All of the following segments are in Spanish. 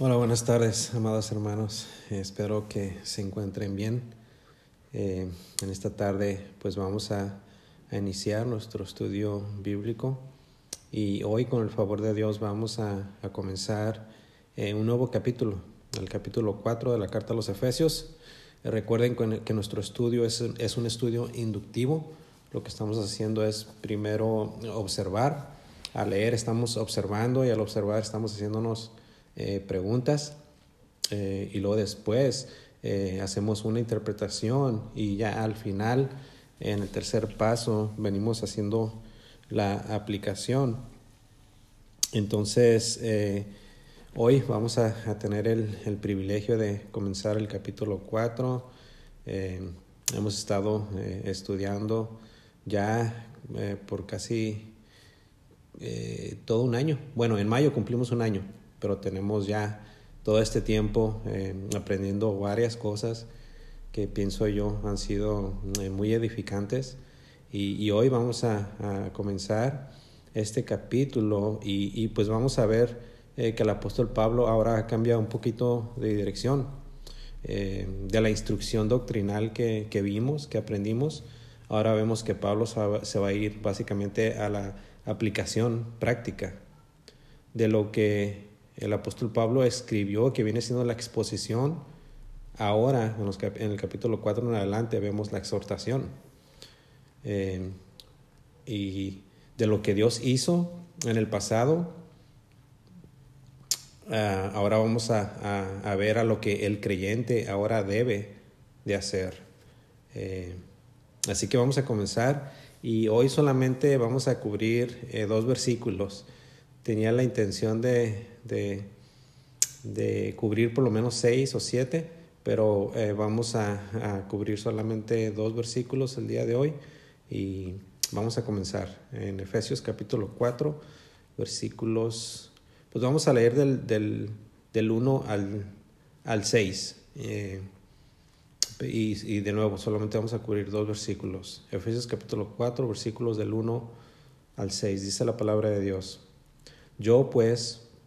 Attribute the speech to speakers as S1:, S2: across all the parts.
S1: Hola, buenas tardes, amados hermanos. espero que se encuentren bien. Eh, en esta tarde, pues vamos a, iniciar nuestro estudio bíblico y hoy, con el favor de Dios, vamos a, comenzar eh, un nuevo capítulo, el capítulo 4 de la carta a los Efesios. Eh, recuerden que nuestro estudio es, es un estudio inductivo. Lo que estamos haciendo es primero observar. Al leer estamos observando y al observar estamos haciéndonos eh, preguntas eh, y luego después eh, hacemos una interpretación y ya al final, en el tercer paso, venimos haciendo la aplicación. Entonces, hoy vamos a, tener el, el, privilegio de comenzar el capítulo 4. hemos estado estudiando ya por casi todo un año. Bueno, en mayo cumplimos un año pero tenemos ya todo este tiempo eh, aprendiendo varias cosas que pienso yo han sido eh, muy edificantes y, hoy vamos a, comenzar este capítulo y, pues vamos a ver eh, que el apóstol Pablo ahora ha cambiado un poquito de dirección de la instrucción doctrinal que, que, vimos, que aprendimos. Ahora vemos que Pablo se va a ir básicamente a la aplicación práctica de lo que el apóstol Pablo escribió, que viene siendo la exposición. Ahora, en, el capítulo 4 en adelante, vemos la exhortación. Eh, y de lo que Dios hizo en el pasado, ah, ahora vamos a, a, ver a lo que el creyente ahora debe de hacer. Eh, así que vamos a comenzar y hoy solamente vamos a cubrir eh, dos versículos. Tenía la intención de, de, cubrir por lo menos seis o siete, pero eh, vamos a, cubrir solamente dos versículos el día de hoy y vamos a comenzar en Efesios capítulo 4, versículos, pues vamos a leer del, del, del 1 al, al 6. Eh, y, y, de nuevo, solamente vamos a cubrir dos versículos. Efesios capítulo 4, versículos del 1 al 6. Dice la palabra de Dios. Yo pues,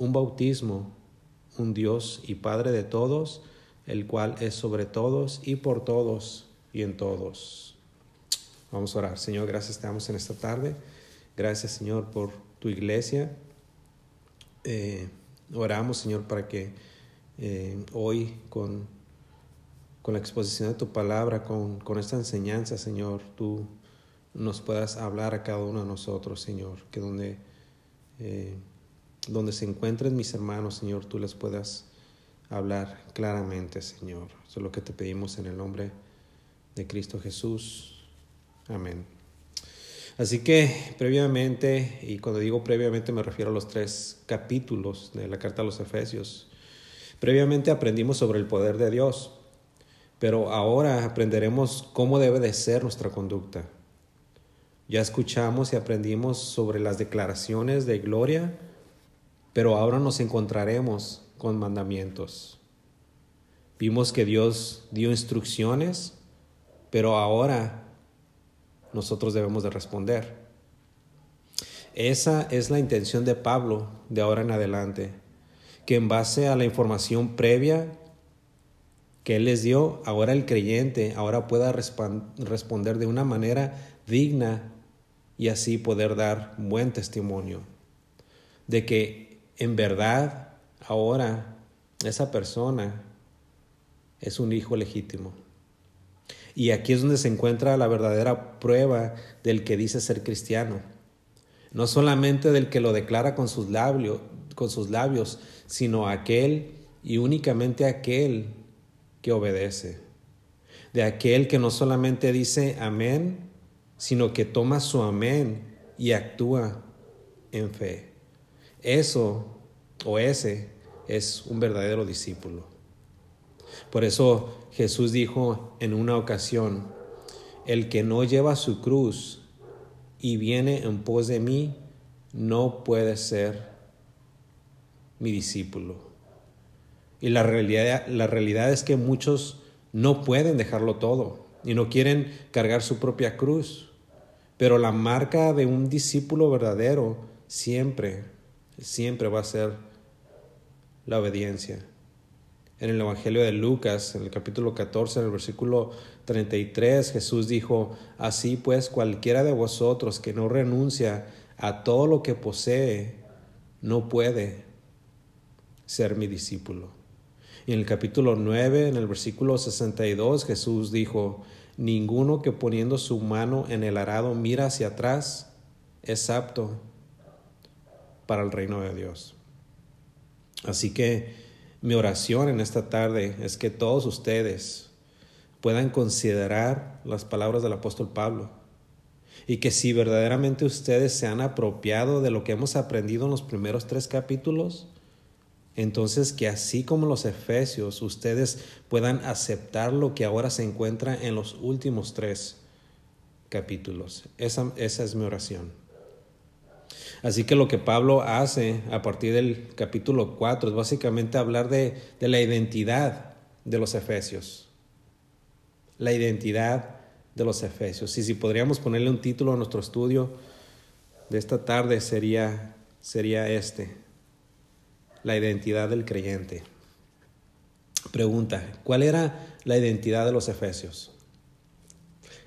S1: un bautismo, un Dios y Padre de todos, el cual es sobre todos y por todos y en todos. Vamos a orar. Señor, gracias te damos en esta tarde. Gracias, Señor, por tu iglesia. Eh, oramos, Señor, para que eh, hoy con, con, la exposición de tu palabra, con, con esta enseñanza, Señor, tú nos puedas hablar a cada uno de nosotros, Señor, que donde eh, donde se encuentren mis hermanos, Señor, tú les puedas hablar claramente, Señor. Eso es lo que te pedimos en el nombre de Cristo Jesús. Amén. Así que previamente, y cuando digo previamente me refiero a los tres capítulos de la carta a los Efesios, previamente aprendimos sobre el poder de Dios, pero ahora aprenderemos cómo debe de ser nuestra conducta. Ya escuchamos y aprendimos sobre las declaraciones de gloria, pero ahora nos encontraremos con mandamientos. Vimos que Dios dio instrucciones, pero ahora nosotros debemos de responder. Esa es la intención de Pablo de ahora en adelante, que en base a la información previa que Él les dio, ahora el creyente ahora pueda responder de una manera digna y así poder dar buen testimonio de que en verdad ahora esa persona es un hijo legítimo. Y aquí es donde se encuentra la verdadera prueba del que dice ser cristiano. No solamente del que lo declara con sus labios, con sus labios sino aquel y únicamente aquel que obedece. De aquel que no solamente dice amén, sino que toma su amén y actúa en fe. Eso o ese es un verdadero discípulo. Por eso Jesús dijo en una ocasión, el que no lleva su cruz y viene en pos de mí, no puede ser mi discípulo. Y la realidad, la realidad es que muchos no pueden dejarlo todo y no quieren cargar su propia cruz. Pero la marca de un discípulo verdadero siempre, siempre va a ser la obediencia. En el Evangelio de Lucas, en el capítulo 14, en el versículo 33, Jesús dijo, Así pues cualquiera de vosotros que no renuncia a todo lo que posee, no puede ser mi discípulo. Y en el capítulo 9, en el versículo 62, Jesús dijo, Ninguno que poniendo su mano en el arado mira hacia atrás es apto para el reino de Dios. Así que mi oración en esta tarde es que todos ustedes puedan considerar las palabras del apóstol Pablo y que si verdaderamente ustedes se han apropiado de lo que hemos aprendido en los primeros tres capítulos, entonces que así como los efesios ustedes puedan aceptar lo que ahora se encuentra en los últimos tres capítulos. Esa, esa es mi oración. Así que lo que Pablo hace a partir del capítulo 4 es básicamente hablar de, la identidad de los efesios. La identidad de los efesios. Y si podríamos ponerle un título a nuestro estudio de esta tarde sería, sería este, la identidad del creyente. Pregunta, ¿cuál era la identidad de los efesios?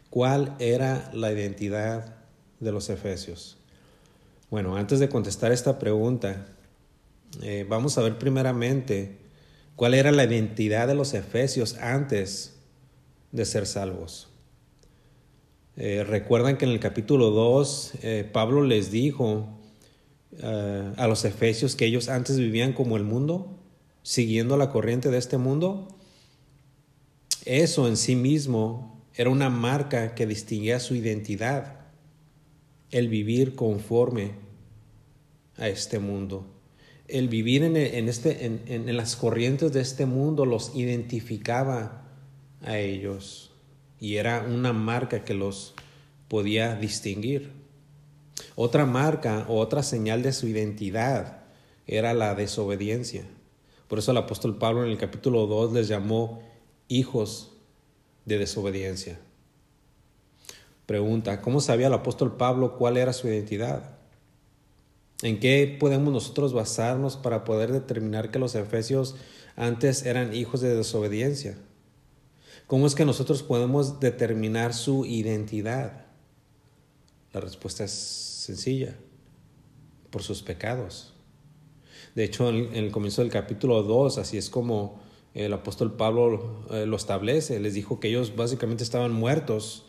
S1: ¿Cuál era la identidad de los efesios? Bueno, antes de contestar esta pregunta, eh, vamos a ver primeramente cuál era la identidad de los efesios antes de ser salvos. Eh, recuerdan que en el capítulo 2 eh, Pablo les dijo a los efesios que ellos antes vivían como el mundo, siguiendo la corriente de este mundo. Eso en sí mismo era una marca que distinguía su identidad, el vivir conforme a este mundo. El vivir en, este, en, las corrientes de este mundo los identificaba a ellos y era una marca que los podía distinguir. Otra marca o otra señal de su identidad era la desobediencia. Por eso el apóstol Pablo en el capítulo 2 les llamó hijos de desobediencia. Pregunta, ¿cómo sabía el apóstol Pablo cuál era su identidad? ¿En qué podemos nosotros basarnos para poder determinar que los efesios antes eran hijos de desobediencia? ¿Cómo es que nosotros podemos determinar su identidad? La respuesta es sencilla, por sus pecados. De hecho, en el comienzo del capítulo 2, así es como el apóstol Pablo eh, lo establece, les dijo que ellos básicamente estaban muertos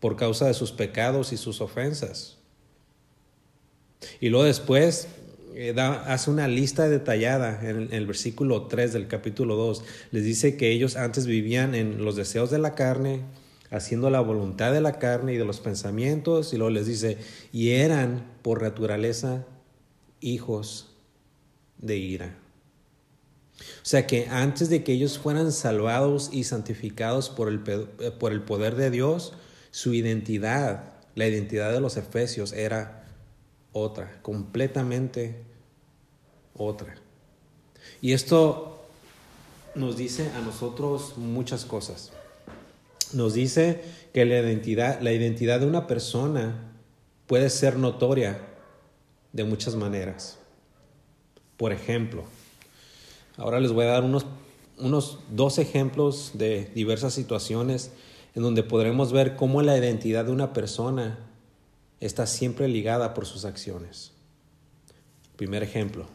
S1: por causa de sus pecados y sus ofensas. Y luego después eh, hace una lista detallada en, el versículo 3 del capítulo 2. Les dice que ellos antes vivían en los deseos de la carne, haciendo la voluntad de la carne y de los pensamientos. Y luego les dice, y eran por naturaleza hijos de ira. O sea que antes de que ellos fueran salvados y santificados por el, por el poder de Dios, su identidad, la identidad de los efesios era otra, completamente otra. Y esto nos dice a nosotros muchas cosas. Nos dice que la identidad, la identidad de una persona puede ser notoria de muchas maneras. Por ejemplo, ahora les voy a dar unos, unos dos ejemplos de diversas situaciones en donde podremos ver cómo la identidad de una persona está siempre ligada por sus acciones. Primer ejemplo.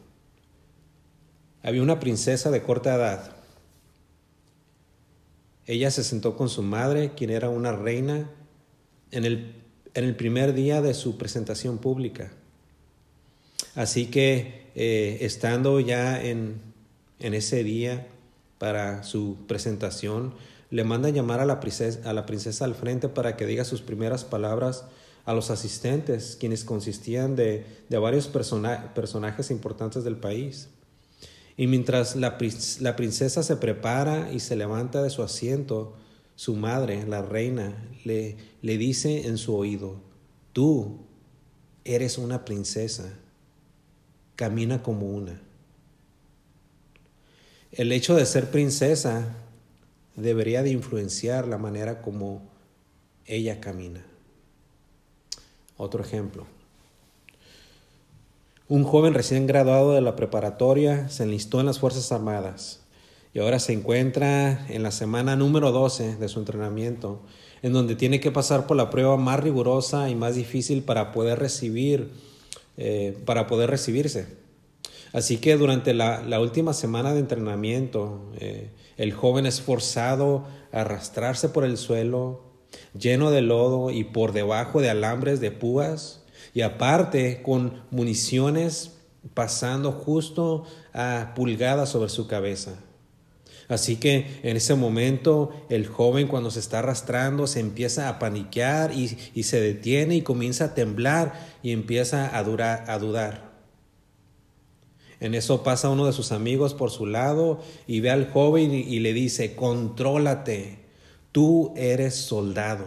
S1: Había una princesa de corta edad. Ella se sentó con su madre, quien era una reina, en el, en el primer día de su presentación pública. Así que, eh, estando ya en, en ese día para su presentación, le manda llamar a la, princesa, a la princesa al frente para que diga sus primeras palabras a los asistentes, quienes consistían de, varios personajes importantes del país. Y mientras la, la princesa se prepara y se levanta de su asiento, su madre, la reina, le, le dice en su oído, tú eres una princesa, camina como una. El hecho de ser princesa debería de influenciar la manera como ella camina. Otro ejemplo. Un joven recién graduado de la preparatoria se enlistó en las Fuerzas Armadas y ahora se encuentra en la semana número 12 de su entrenamiento, en donde tiene que pasar por la prueba más rigurosa y más difícil para poder recibir, eh, para poder recibirse. Así que durante la, última semana de entrenamiento, eh, el joven es forzado a arrastrarse por el suelo, lleno de lodo y por debajo de alambres de púas, y aparte con municiones pasando justo a pulgadas sobre su cabeza. Así que en ese momento el joven cuando se está arrastrando se empieza a paniquear y, se detiene y comienza a temblar y empieza a, a dudar. En eso pasa uno de sus amigos por su lado y ve al joven y, le dice, contrólate, tú eres soldado,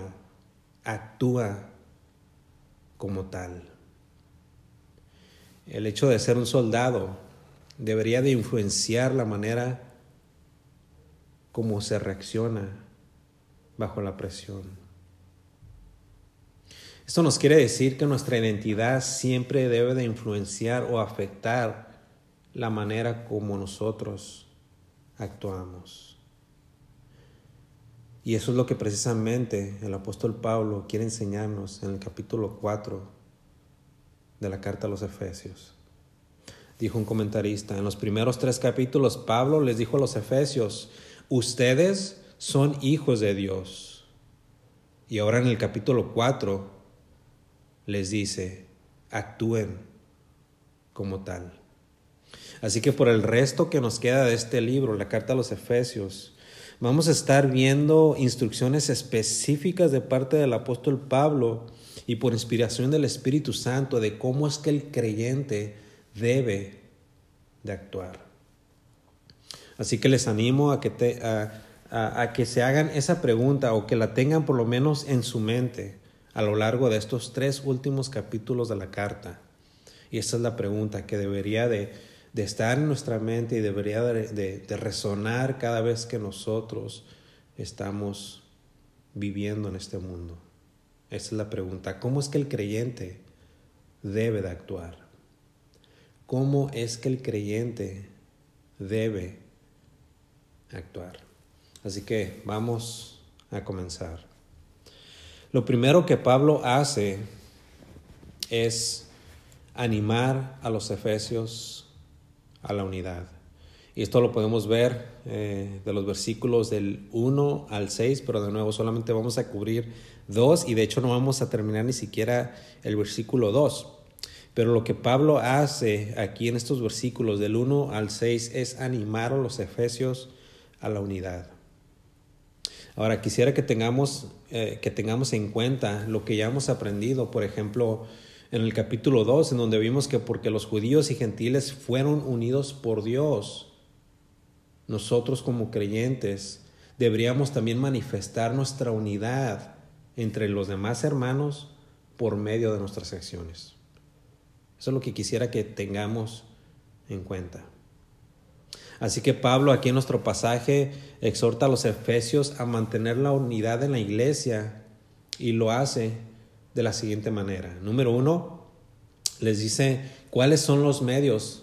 S1: actúa como tal. El hecho de ser un soldado debería de influenciar la manera como se reacciona bajo la presión. Esto nos quiere decir que nuestra identidad siempre debe de influenciar o afectar la manera como nosotros actuamos. Y eso es lo que precisamente el apóstol Pablo quiere enseñarnos en el capítulo 4 de la carta a los Efesios. Dijo un comentarista, en los primeros tres capítulos Pablo les dijo a los Efesios, ustedes son hijos de Dios. Y ahora en el capítulo 4 les dice, actúen como tal. Así que por el resto que nos queda de este libro, la carta a los Efesios, vamos a estar viendo instrucciones específicas de parte del apóstol Pablo y por inspiración del Espíritu Santo de cómo es que el creyente debe de actuar. Así que les animo a que, a que se hagan esa pregunta o que la tengan por lo menos en su mente a lo largo de estos tres últimos capítulos de la carta. Y esa es la pregunta que debería de de estar en nuestra mente y debería de, resonar cada vez que nosotros estamos viviendo en este mundo. Esa es la pregunta. ¿Cómo es que el creyente debe de actuar? ¿Cómo es que el creyente debe actuar? Así que vamos a comenzar. Lo primero que Pablo hace es animar a los efesios a la unidad. Y esto lo podemos ver eh, de los versículos del 1 al 6, pero de nuevo solamente vamos a cubrir dos y de hecho no vamos a terminar ni siquiera el versículo 2. Pero lo que Pablo hace aquí en estos versículos del 1 al 6 es animar a los efesios a la unidad. Ahora quisiera que tengamos, eh, que tengamos en cuenta lo que ya hemos aprendido, por ejemplo, en el capítulo 2, en donde vimos que porque los judíos y gentiles fueron unidos por Dios, nosotros como creyentes deberíamos también manifestar nuestra unidad entre los demás hermanos por medio de nuestras acciones. Eso es lo que quisiera que tengamos en cuenta. Así que Pablo aquí en nuestro pasaje exhorta a los efesios a mantener la unidad en la iglesia y lo hace de la siguiente manera. Número uno, les dice cuáles son los medios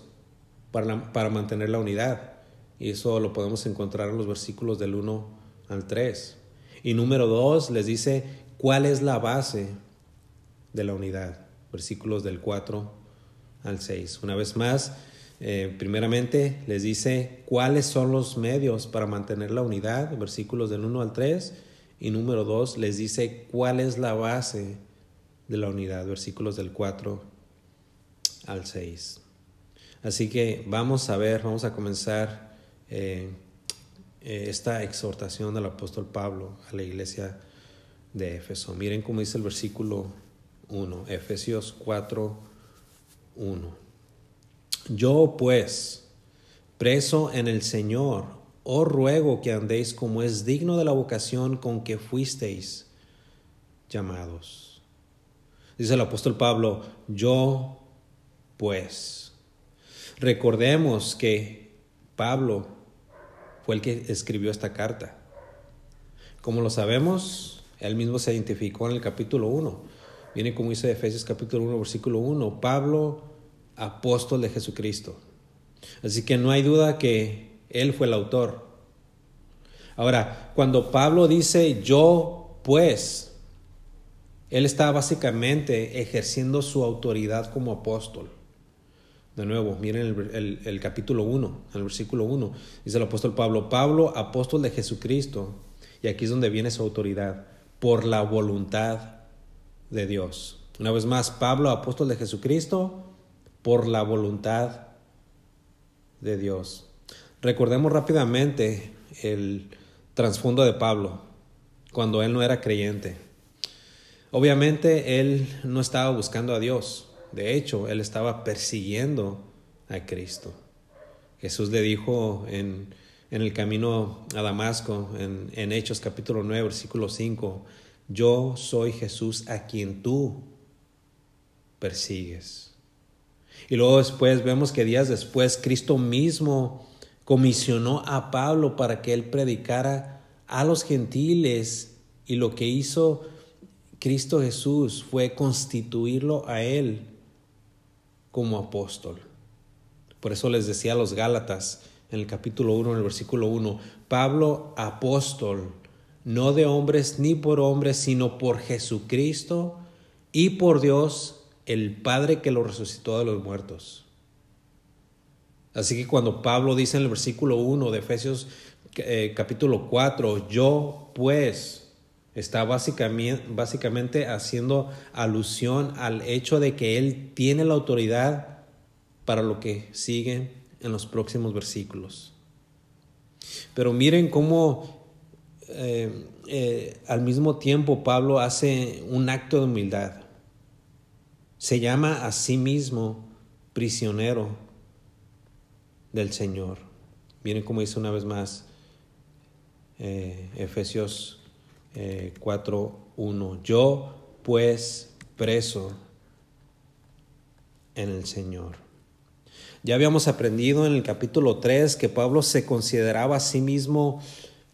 S1: para, para mantener la unidad. Y eso lo podemos encontrar en los versículos del 1 al 3. Y número dos, les dice cuál es la base de la unidad. Versículos del 4 al 6. Una vez más, eh, primeramente les dice cuáles son los medios para mantener la unidad, versículos del 1 al 3. Y número dos, les dice cuál es la base de la unidad, versículos del 4 al 6. Así que vamos a ver, vamos a comenzar eh, eh, esta exhortación del apóstol Pablo a la iglesia de Éfeso. Miren cómo dice el versículo 1, Efesios 4, 1. Yo pues, preso en el Señor, os ruego que andéis como es digno de la vocación con que fuisteis llamados. Dice el apóstol Pablo, yo pues. Recordemos que Pablo fue el que escribió esta carta. Como lo sabemos, él mismo se identificó en el capítulo 1. Viene como dice Efesios capítulo 1, versículo 1, Pablo, apóstol de Jesucristo. Así que no hay duda que él fue el autor. Ahora, cuando Pablo dice yo pues, él está básicamente ejerciendo su autoridad como apóstol. De nuevo, miren el, capítulo 1, el versículo 1, dice el apóstol Pablo, Pablo, apóstol de Jesucristo, y aquí es donde viene su autoridad, por la voluntad de Dios. Una vez más, Pablo, apóstol de Jesucristo, por la voluntad de Dios. Recordemos rápidamente el trasfondo de Pablo, cuando él no era creyente. Obviamente él no estaba buscando a Dios, de hecho, él estaba persiguiendo a Cristo. Jesús le dijo en, el camino a Damasco, en, en Hechos capítulo 9, versículo 5, yo soy Jesús a quien tú persigues. Y luego después vemos que días después Cristo mismo comisionó a Pablo para que él predicara a los gentiles y lo que hizo Cristo Jesús fue constituirlo a él como apóstol. Por eso les decía a los Gálatas en el capítulo 1, en el versículo 1, Pablo apóstol, no de hombres ni por hombres, sino por Jesucristo y por Dios, el Padre que lo resucitó de los muertos. Así que cuando Pablo dice en el versículo 1 de Efesios eh, capítulo 4, yo pues, Está básicamente, haciendo alusión al hecho de que Él tiene la autoridad para lo que sigue en los próximos versículos. Pero miren cómo eh, eh, al mismo tiempo Pablo hace un acto de humildad. Se llama a sí mismo prisionero del Señor. Miren cómo dice una vez más eh, Efesios 4.1. Eh, Yo pues preso en el Señor. Ya habíamos aprendido en el capítulo 3 que Pablo se consideraba a sí mismo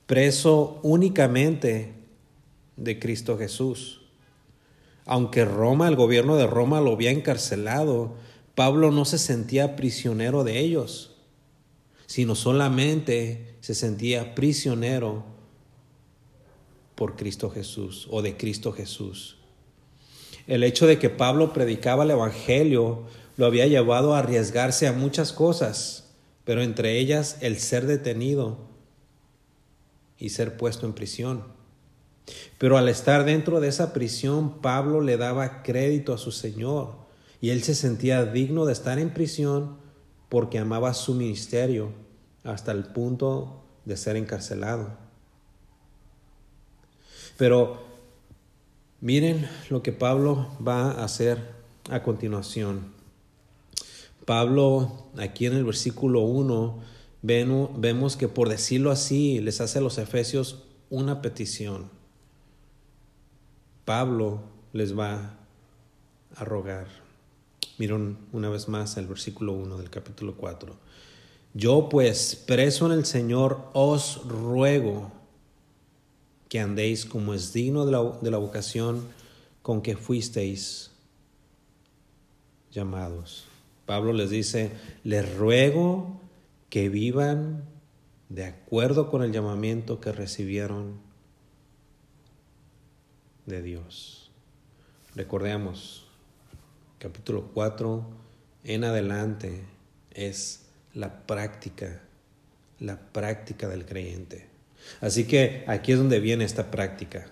S1: preso únicamente de Cristo Jesús. Aunque Roma, el gobierno de Roma lo había encarcelado, Pablo no se sentía prisionero de ellos, sino solamente se sentía prisionero por Cristo Jesús o de Cristo Jesús. El hecho de que Pablo predicaba el Evangelio lo había llevado a arriesgarse a muchas cosas, pero entre ellas el ser detenido y ser puesto en prisión. Pero al estar dentro de esa prisión, Pablo le daba crédito a su Señor y él se sentía digno de estar en prisión porque amaba su ministerio hasta el punto de ser encarcelado. Pero miren lo que Pablo va a hacer a continuación. Pablo, aquí en el versículo 1, vemos que por decirlo así, les hace a los efesios una petición. Pablo les va a rogar. Miren una vez más el versículo 1 del capítulo 4. Yo pues, preso en el Señor, os ruego que andéis como es digno de la, vocación con que fuisteis llamados. Pablo les dice, les ruego que vivan de acuerdo con el llamamiento que recibieron de Dios. Recordemos, capítulo 4 en adelante es la práctica, la práctica del creyente. Así que aquí es donde viene esta práctica.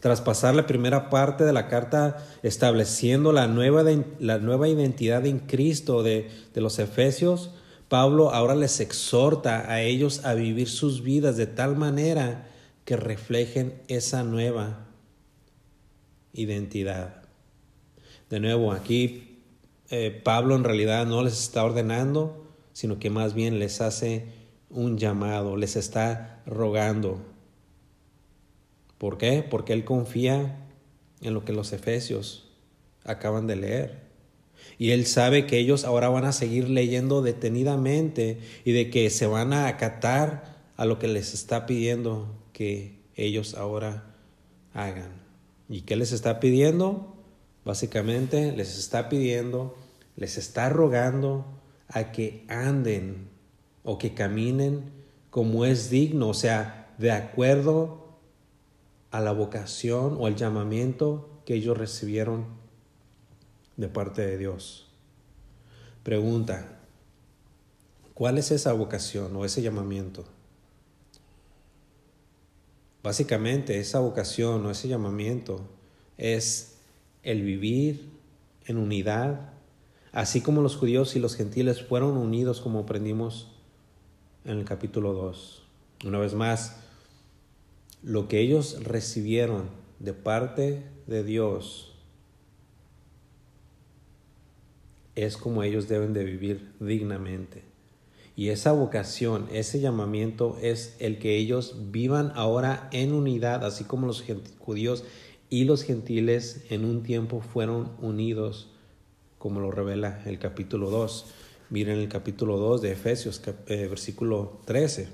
S1: Tras pasar la primera parte de la carta estableciendo la nueva, la nueva identidad en Cristo de, de los Efesios, Pablo ahora les exhorta a ellos a vivir sus vidas de tal manera que reflejen esa nueva identidad. De nuevo, aquí eh, Pablo en realidad no les está ordenando, sino que más bien les hace un llamado, les está rogando. ¿Por qué? Porque Él confía en lo que los efesios acaban de leer. Y Él sabe que ellos ahora van a seguir leyendo detenidamente y de que se van a acatar a lo que les está pidiendo que ellos ahora hagan. ¿Y qué les está pidiendo? Básicamente les está pidiendo, les está rogando a que anden o que caminen como es digno, o sea, de acuerdo a la vocación o el llamamiento que ellos recibieron de parte de Dios. Pregunta, ¿cuál es esa vocación o ese llamamiento? Básicamente esa vocación o ese llamamiento es el vivir en unidad, así como los judíos y los gentiles fueron unidos como aprendimos en el capítulo 2. Una vez más, lo que ellos recibieron de parte de Dios es como ellos deben de vivir dignamente. Y esa vocación, ese llamamiento es el que ellos vivan ahora en unidad, así como los judíos y los gentiles en un tiempo fueron unidos, como lo revela el capítulo 2. Miren el capítulo 2 de Efesios, eh, versículo 13.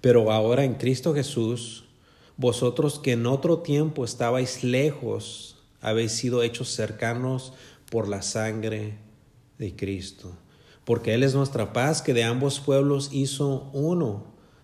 S1: Pero ahora en Cristo Jesús, vosotros que en otro tiempo estabais lejos, habéis sido hechos cercanos por la sangre de Cristo porque Él es nuestra paz que de ambos pueblos hizo uno,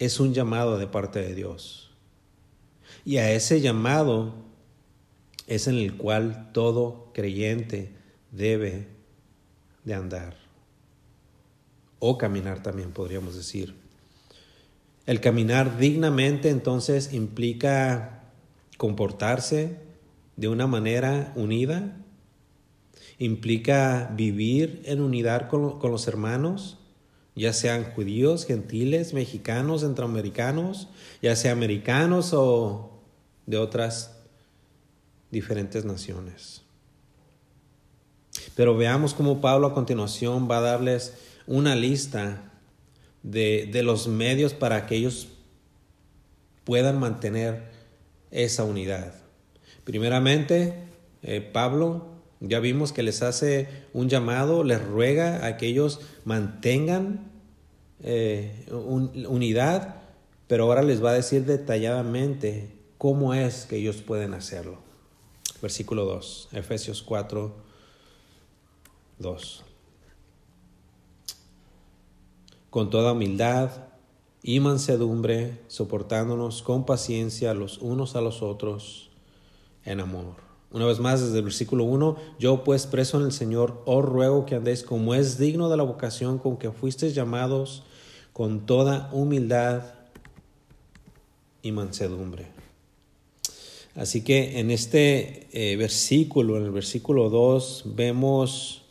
S1: es un llamado de parte de Dios. Y a ese llamado es en el cual todo creyente debe de andar. O caminar también podríamos decir. El caminar dignamente entonces implica comportarse de una manera unida, implica vivir en unidad con, los hermanos, ya sean judíos, gentiles, mexicanos, centroamericanos, ya sean americanos o de otras diferentes naciones. Pero veamos cómo Pablo a continuación va a darles una lista de, de los medios para que ellos puedan mantener esa unidad. Primeramente, eh, Pablo ya vimos que les hace un llamado, les ruega a que ellos mantengan eh, unidad, pero ahora les va a decir detalladamente cómo es que ellos pueden hacerlo. Versículo 2, Efesios 4, 2. Con toda humildad y mansedumbre, soportándonos con paciencia los unos a los otros en amor una vez más, desde el versículo 1, yo pues preso en el Señor, os ruego que andéis como es digno de la vocación con que fuisteis llamados, con toda humildad y mansedumbre. Así que en este eh, versículo, en el versículo 2, vemos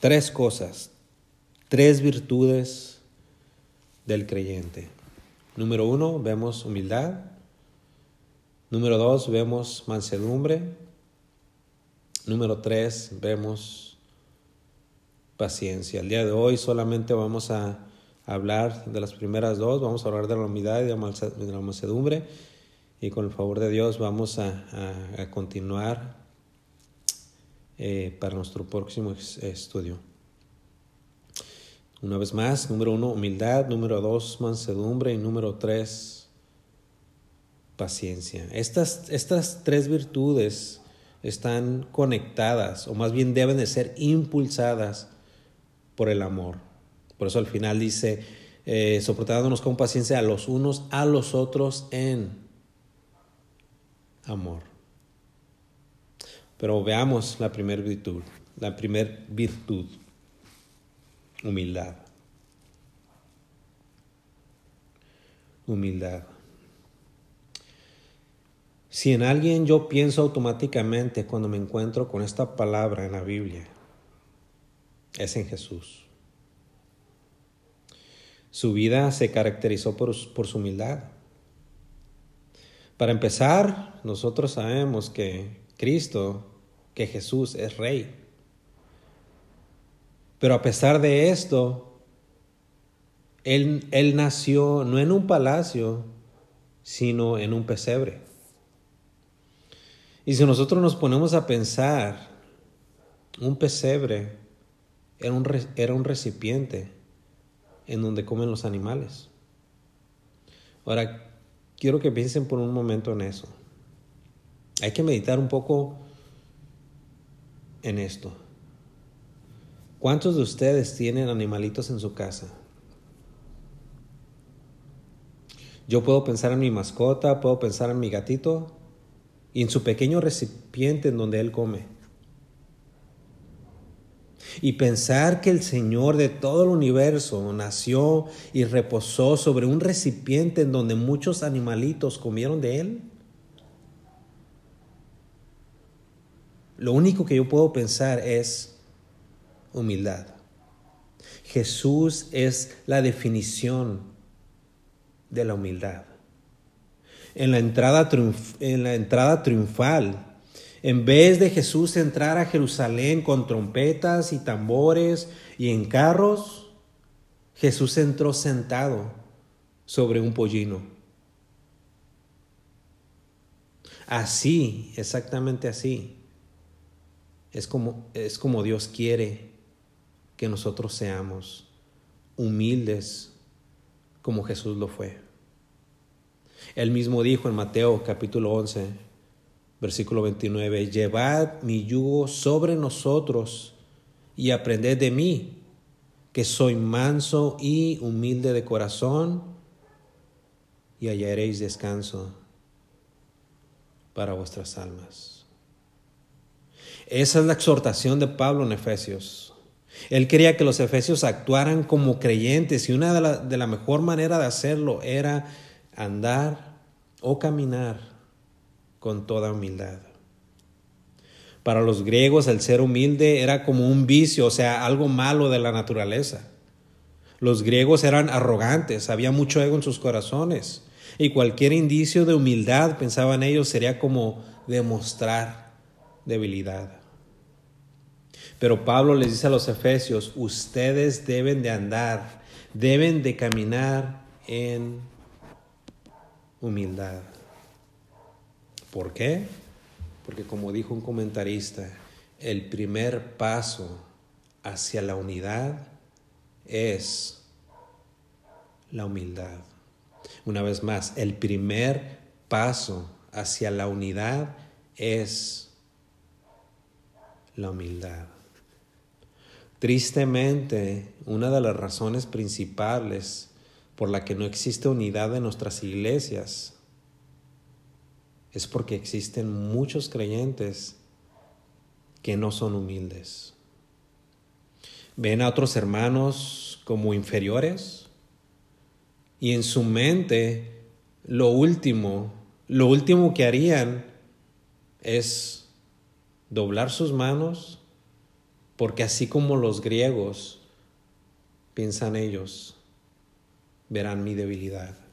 S1: tres cosas, tres virtudes del creyente. Número uno, vemos humildad. Número dos, vemos mansedumbre. Número tres, vemos paciencia. El día de hoy solamente vamos a hablar de las primeras dos, vamos a hablar de la humildad y de la mansedumbre y con el favor de Dios vamos a, continuar eh, para nuestro próximo estudio. Una vez más, número uno, humildad, número dos, mansedumbre y número tres, paciencia. Estas, estas tres virtudes están conectadas, o más bien deben de ser impulsadas por el amor. Por eso al final dice, eh, soportándonos con paciencia a los unos, a los otros en amor. Pero veamos la primera virtud, la primera virtud, humildad. Humildad. Si en alguien yo pienso automáticamente cuando me encuentro con esta palabra en la Biblia, es en Jesús. Su vida se caracterizó por, por, su humildad. Para empezar, nosotros sabemos que Cristo, que Jesús es rey. Pero a pesar de esto, él, él nació no en un palacio, sino en un pesebre. Y si nosotros nos ponemos a pensar, un pesebre era un, era un recipiente en donde comen los animales. Ahora, quiero que piensen por un momento en eso. Hay que meditar un poco en esto. ¿Cuántos de ustedes tienen animalitos en su casa? Yo puedo pensar en mi mascota, puedo pensar en mi gatito y en su pequeño recipiente en donde él come. Y pensar que el Señor de todo el universo nació y reposó sobre un recipiente en donde muchos animalitos comieron de él. Lo único que yo puedo pensar es humildad. Jesús es la definición de la humildad. En la entrada, en la entrada triunfal, en vez de Jesús entrar a Jerusalén con trompetas y tambores y en carros, Jesús entró sentado sobre un pollino. Así, exactamente así, es como, es como Dios quiere que nosotros seamos humildes como Jesús lo fue. Él mismo dijo en Mateo capítulo 11, versículo 29, llevad mi yugo sobre nosotros y aprended de mí, que soy manso y humilde de corazón, y hallaréis descanso para vuestras almas. Esa es la exhortación de Pablo en Efesios. Él quería que los efesios actuaran como creyentes y una de la, de la mejor manera de hacerlo era andar o caminar con toda humildad. Para los griegos el ser humilde era como un vicio, o sea, algo malo de la naturaleza. Los griegos eran arrogantes, había mucho ego en sus corazones y cualquier indicio de humildad, pensaban ellos, sería como demostrar debilidad. Pero Pablo les dice a los efesios, ustedes deben de andar, deben de caminar en humildad. ¿Por qué? Porque como dijo un comentarista, el primer paso hacia la unidad es la humildad. Una vez más, el primer paso hacia la unidad es la humildad. Tristemente, una de las razones principales por la que no existe unidad en nuestras iglesias es porque existen muchos creyentes que no son humildes. Ven a otros hermanos como inferiores y en su mente lo último, lo último que harían es doblar sus manos porque así como los griegos piensan ellos, verán mi debilidad.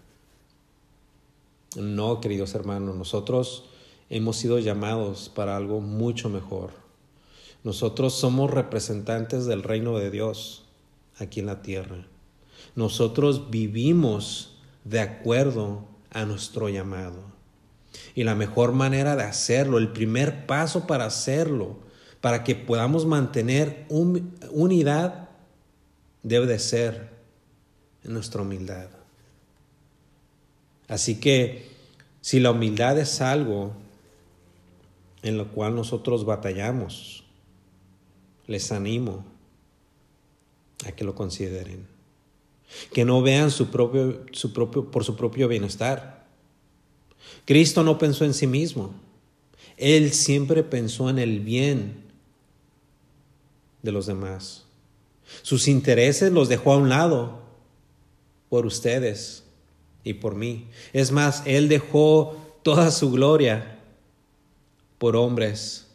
S1: No, queridos hermanos, nosotros hemos sido llamados para algo mucho mejor. Nosotros somos representantes del reino de Dios aquí en la tierra. Nosotros vivimos de acuerdo a nuestro llamado. Y la mejor manera de hacerlo, el primer paso para hacerlo, para que podamos mantener unidad, debe de ser nuestra humildad. Así que si la humildad es algo en lo cual nosotros batallamos, les animo a que lo consideren. Que no vean su propio, su propio, por su propio bienestar. Cristo no pensó en sí mismo. Él siempre pensó en el bien de los demás. Sus intereses los dejó a un lado por ustedes y por mí. Es más, Él dejó toda su gloria por hombres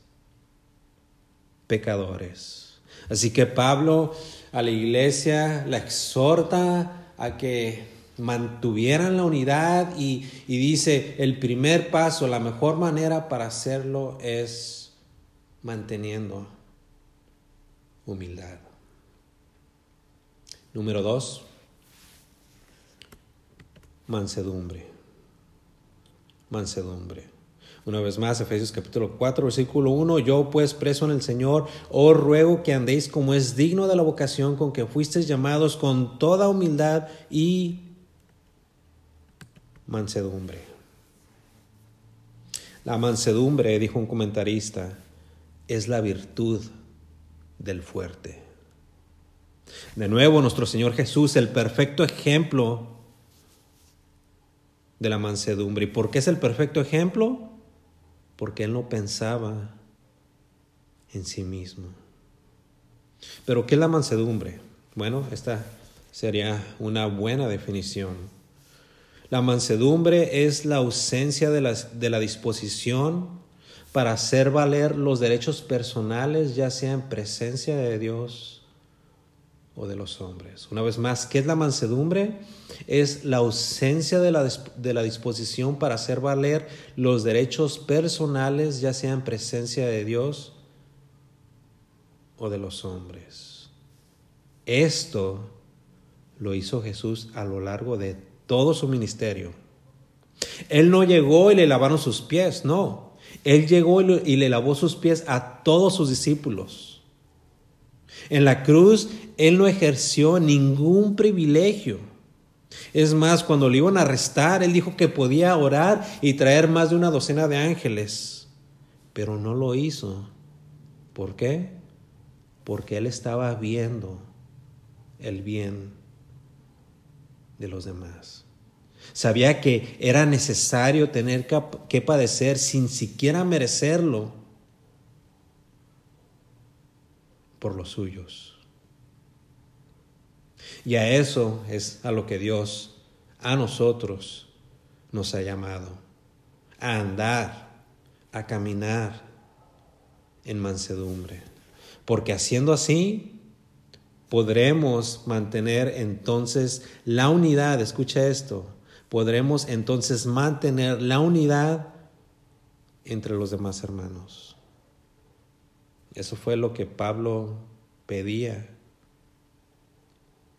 S1: pecadores. Así que Pablo a la iglesia la exhorta a que mantuvieran la unidad y, dice, el primer paso, la mejor manera para hacerlo es manteniendo humildad. Número dos, mansedumbre. Mansedumbre. Una vez más, Efesios capítulo 4, versículo 1, yo pues preso en el Señor, os ruego que andéis como es digno de la vocación con que fuisteis llamados con toda humildad y mansedumbre. La mansedumbre, dijo un comentarista, es la virtud del fuerte. De nuevo, nuestro Señor Jesús, el perfecto ejemplo de la mansedumbre. ¿Y por qué es el perfecto ejemplo? Porque Él no pensaba en sí mismo. Pero ¿qué es la mansedumbre? Bueno, esta sería una buena definición. La mansedumbre es la ausencia de la, de la disposición para hacer valer los derechos personales, ya sea en presencia de Dios o de los hombres. Una vez más, ¿qué es la mansedumbre? Es la ausencia de la, de la disposición para hacer valer los derechos personales, ya sea en presencia de Dios o de los hombres. Esto lo hizo Jesús a lo largo de todo su ministerio. Él no llegó y le lavaron sus pies, no. Él llegó y le lavó sus pies a todos sus discípulos. En la cruz, Él no ejerció ningún privilegio. Es más, cuando le iban a arrestar, Él dijo que podía orar y traer más de una docena de ángeles. Pero no lo hizo. ¿Por qué? Porque Él estaba viendo el bien de los demás. Sabía que era necesario tener que padecer sin siquiera merecerlo por los suyos. Y a eso es a lo que Dios, a nosotros, nos ha llamado. A andar, a caminar en mansedumbre. Porque haciendo así, podremos mantener entonces la unidad, escucha esto, podremos entonces mantener la unidad entre los demás hermanos. Eso fue lo que Pablo pedía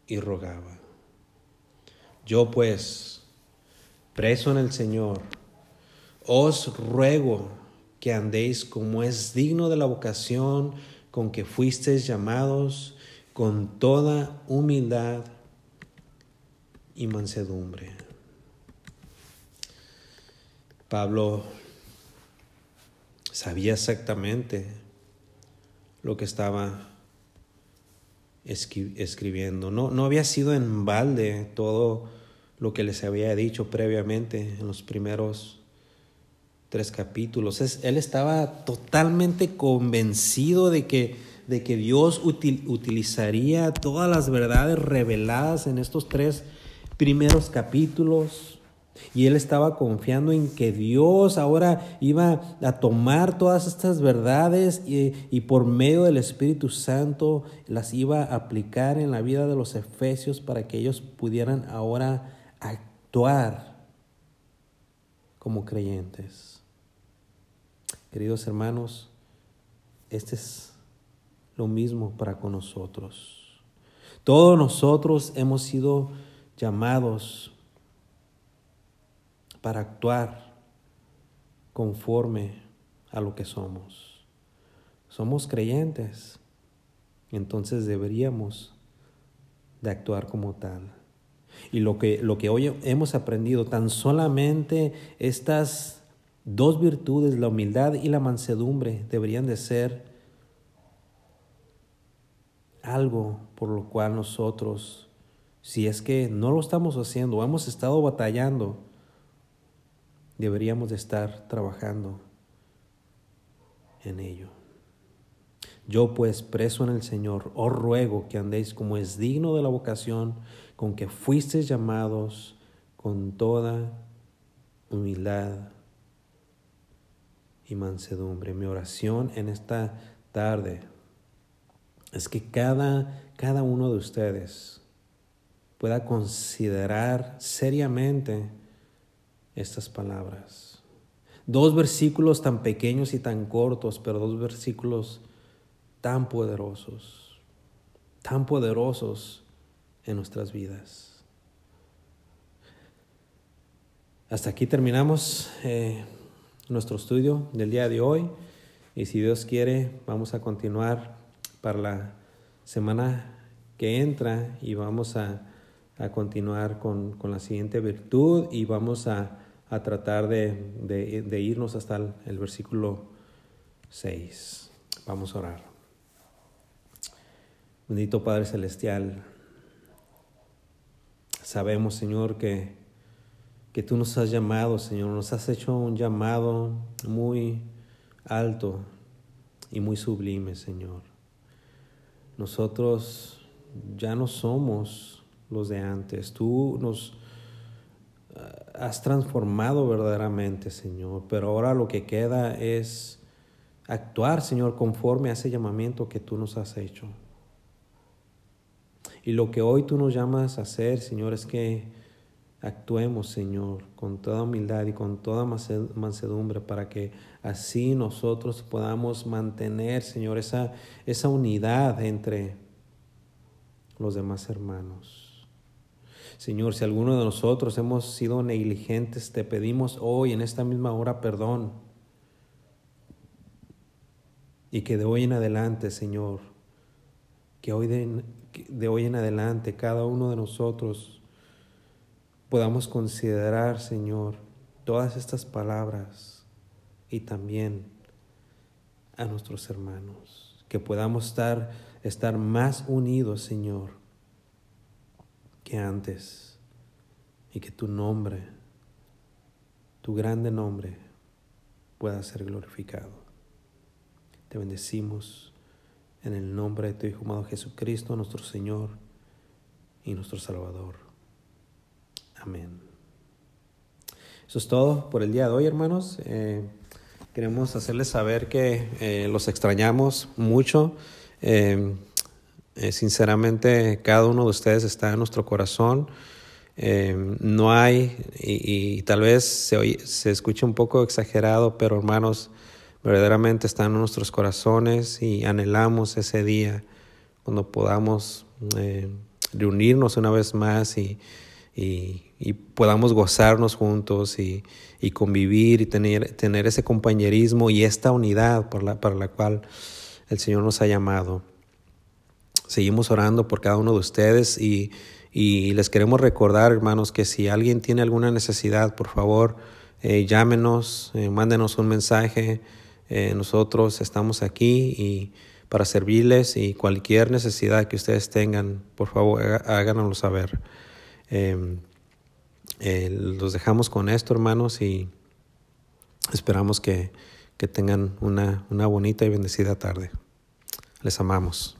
S1: y rogaba. Yo pues, preso en el Señor, os ruego que andéis como es digno de la vocación con que fuisteis llamados, con toda humildad y mansedumbre. Pablo sabía exactamente lo que estaba escribiendo. No, no había sido en balde todo lo que les había dicho previamente en los primeros tres capítulos. él estaba totalmente convencido de que de que Dios utilizaría todas las verdades reveladas en estos tres primeros capítulos. Y él estaba confiando en que Dios ahora iba a tomar todas estas verdades y, y, por medio del Espíritu Santo las iba a aplicar en la vida de los efesios para que ellos pudieran ahora actuar como creyentes. Queridos hermanos, este es lo mismo para con nosotros. Todos nosotros hemos sido llamados para actuar conforme a lo que somos. Somos creyentes, entonces deberíamos de actuar como tal. Y lo que, lo que hoy hemos aprendido, tan solamente estas dos virtudes, la humildad y la mansedumbre, deberían de ser algo por lo cual nosotros, si es que no lo estamos haciendo o hemos estado batallando, deberíamos de estar trabajando en ello. Yo pues, preso en el Señor, os ruego que andéis como es digno de la vocación con que fuisteis llamados, con toda humildad y mansedumbre. Mi oración en esta tarde es que cada, cada uno de ustedes pueda considerar seriamente estas palabras. Dos versículos tan pequeños y tan cortos, pero dos versículos tan poderosos, tan poderosos en nuestras vidas. Hasta aquí terminamos. Eh, nuestro estudio del día de hoy y si Dios quiere vamos a continuar para la semana que entra y vamos a, continuar con, la siguiente virtud y vamos a, tratar de, irnos hasta el, versículo 6. Vamos a orar. Bendito Padre Celestial, sabemos Señor que que tú nos has llamado, Señor. Nos has hecho un llamado muy alto y muy sublime, Señor. Nosotros ya no somos los de antes. Tú nos has transformado verdaderamente, Señor. Pero ahora lo que queda es actuar, Señor, conforme a ese llamamiento que tú nos has hecho. Y lo que hoy tú nos llamas a hacer, Señor, es que Actuemos, Señor, con toda humildad y con toda mansedumbre para que así nosotros podamos mantener, Señor, esa, esa unidad entre los demás hermanos. Señor, si alguno de nosotros hemos sido negligentes, te pedimos hoy en esta misma hora perdón. Y que de hoy en adelante, Señor, que hoy de, hoy en adelante cada uno de nosotros podamos considerar, Señor, todas estas palabras y también a nuestros hermanos, que podamos estar, estar más unidos, Señor, que antes, y que tu nombre, tu grande nombre, pueda ser glorificado. Te bendecimos en el nombre de tu Hijo amado Jesucristo, nuestro Señor y nuestro Salvador. Amén. Eso es todo por el día de hoy, hermanos. Eh, queremos hacerles saber que eh, los extrañamos mucho. Eh, sinceramente, cada uno de ustedes está en nuestro corazón. no hay, y, tal vez se, se escuche un poco exagerado, pero hermanos, verdaderamente están en nuestros corazones y anhelamos ese día cuando podamos reunirnos una vez más y, y, podamos gozarnos juntos y, convivir y tener, tener ese compañerismo y esta unidad por para la cual el Señor nos ha llamado. Seguimos orando por cada uno de ustedes y, les queremos recordar, hermanos, que si alguien tiene alguna necesidad, por favor, eh, llámenos, eh, mándenos un mensaje. Eh, nosotros estamos aquí y para servirles y cualquier necesidad que ustedes tengan, por favor, háganoslo saber. Em, eh, los dejamos con esto, hermanos, y esperamos que, que tengan una, una bonita y bendecida tarde. Les amamos.